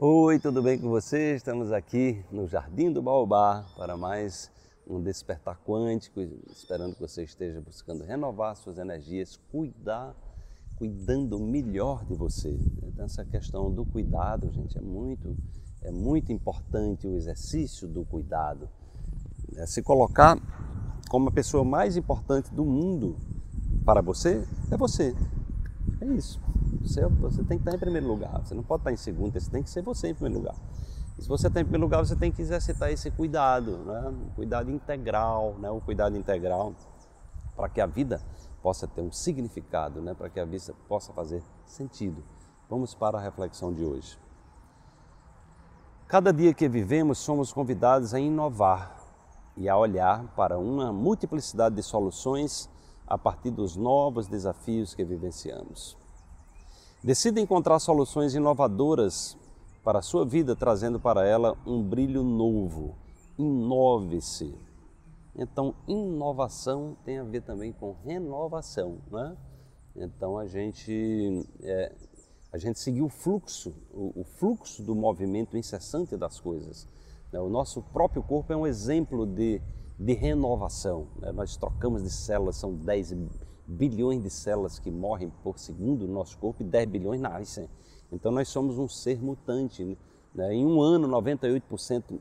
Oi, tudo bem com você? Estamos aqui no Jardim do Baobá para mais um despertar quântico, esperando que você esteja buscando renovar suas energias, cuidar, cuidando melhor de você. Então, essa questão do cuidado, gente, é muito, é muito importante o exercício do cuidado. É se colocar como a pessoa mais importante do mundo para você é você. É isso. Você, tem que estar em primeiro lugar. Você não pode estar em segundo, você tem que ser você em primeiro lugar. E se você está em primeiro lugar, você tem que exercitar esse cuidado, né? cuidado integral, né? o cuidado integral para que a vida possa ter um significado, né? para que a vida possa fazer sentido. Vamos para a reflexão de hoje. Cada dia que vivemos, somos convidados a inovar e a olhar para uma multiplicidade de soluções a partir dos novos desafios que vivenciamos. Decida encontrar soluções inovadoras para a sua vida, trazendo para ela um brilho novo. Inove-se. Então, inovação tem a ver também com renovação, né? Então, a gente, é, a gente seguir o fluxo, o, o, fluxo do movimento incessante das coisas. Né? O nosso próprio corpo é um exemplo de, de renovação. Né? Nós trocamos de células, são 10 bilhões de células que morrem por segundo no nosso corpo e 10 bilhões nascem. Então nós somos um ser mutante. Né? Em um ano, 98%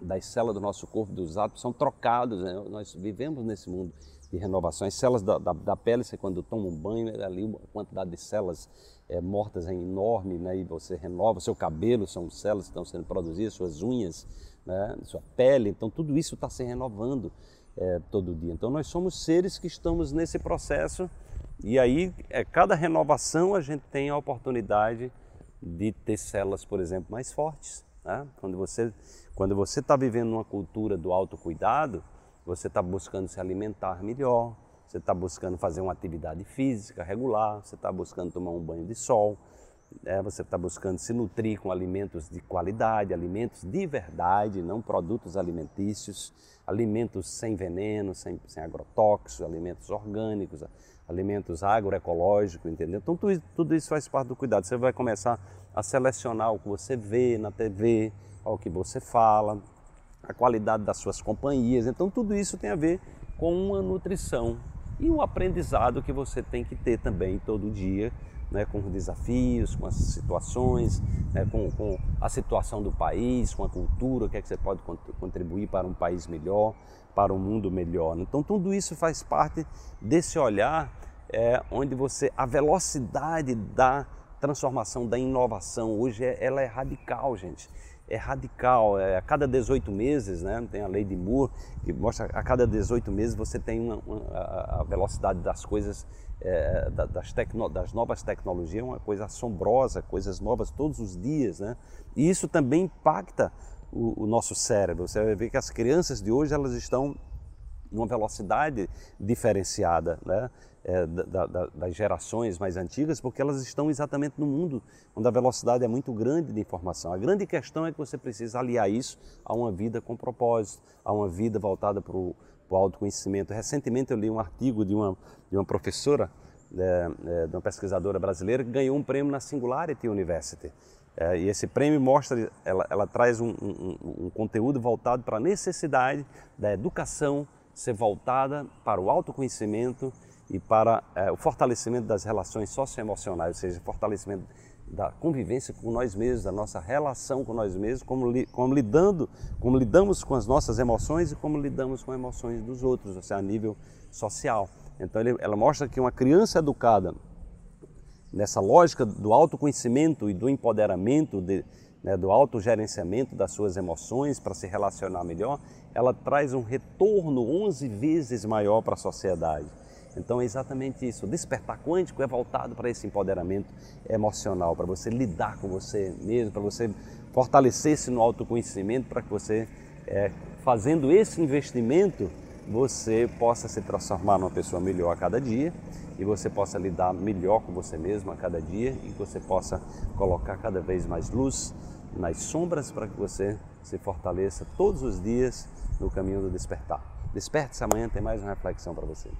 das células do nosso corpo, dos átomos, são trocados. Né? Nós vivemos nesse mundo de renovação. As células da, da, da pele, você quando toma um banho, é ali a quantidade de células é, mortas é enorme, né? e você renova. Seu cabelo são células que estão sendo produzidas, suas unhas, né? sua pele. Então tudo isso está se renovando é, todo dia. Então nós somos seres que estamos nesse processo e aí é, cada renovação a gente tem a oportunidade de ter células, por exemplo, mais fortes. Né? Quando você quando você está vivendo uma cultura do autocuidado, você está buscando se alimentar melhor, você está buscando fazer uma atividade física regular, você está buscando tomar um banho de sol, é, você está buscando se nutrir com alimentos de qualidade, alimentos de verdade, não produtos alimentícios, alimentos sem veneno, sem, sem agrotóxicos, alimentos orgânicos, alimentos agroecológicos, entendeu? Então tudo tudo isso faz parte do cuidado. Você vai começar a selecionar o que você vê na TV, o que você fala, a qualidade das suas companhias. Então tudo isso tem a ver com uma nutrição e um aprendizado que você tem que ter também todo dia né, com os desafios, com as situações, né, com, com, a situação do país, com a cultura, o que é que você pode contribuir para um país melhor, para um mundo melhor. Então tudo isso faz parte desse olhar é, onde você a velocidade da transformação, da inovação hoje é, ela é radical, gente é radical. É, a cada 18 meses, né, tem a lei de Moore que mostra a cada 18 meses você tem uma, uma, a velocidade das coisas, é, das, tecno, das novas tecnologias, uma coisa assombrosa, coisas novas todos os dias. Né? E isso também impacta o, o nosso cérebro. Você vai ver que as crianças de hoje elas estão numa velocidade diferenciada. Né? é, da, da, das gerações mais antigas, porque elas estão exatamente no mundo onde a velocidade é muito grande de informação. A grande questão é que você precisa aliar isso a uma vida com propósito, a uma vida voltada para o autoconhecimento. Recentemente eu li um artigo de uma, de uma professora, é, é, de uma pesquisadora brasileira, que ganhou um prêmio na Singularity University. É, e esse prêmio mostra, ela, ela traz um, um, um conteúdo voltado para a necessidade da educação ser voltada para o autoconhecimento e para é, o fortalecimento das relações socioemocionais, ou seja, fortalecimento da convivência com nós mesmos, da nossa relação com nós mesmos, como, li, como lidando, como lidamos com as nossas emoções e como lidamos com as emoções dos outros, ou seja, a nível social. Então ele, ela mostra que uma criança educada nessa lógica do autoconhecimento e do empoderamento, de, né, do autogerenciamento das suas emoções para se relacionar melhor, ela traz um retorno 11 vezes maior para a sociedade. Então é exatamente isso. O despertar quântico é voltado para esse empoderamento emocional, para você lidar com você mesmo, para você fortalecer-se no autoconhecimento, para que você, é, fazendo esse investimento, você possa se transformar numa pessoa melhor a cada dia e você possa lidar melhor com você mesmo a cada dia e que você possa colocar cada vez mais luz nas sombras para que você se fortaleça todos os dias no caminho do despertar. Desperte-se amanhã, tem mais uma reflexão para você.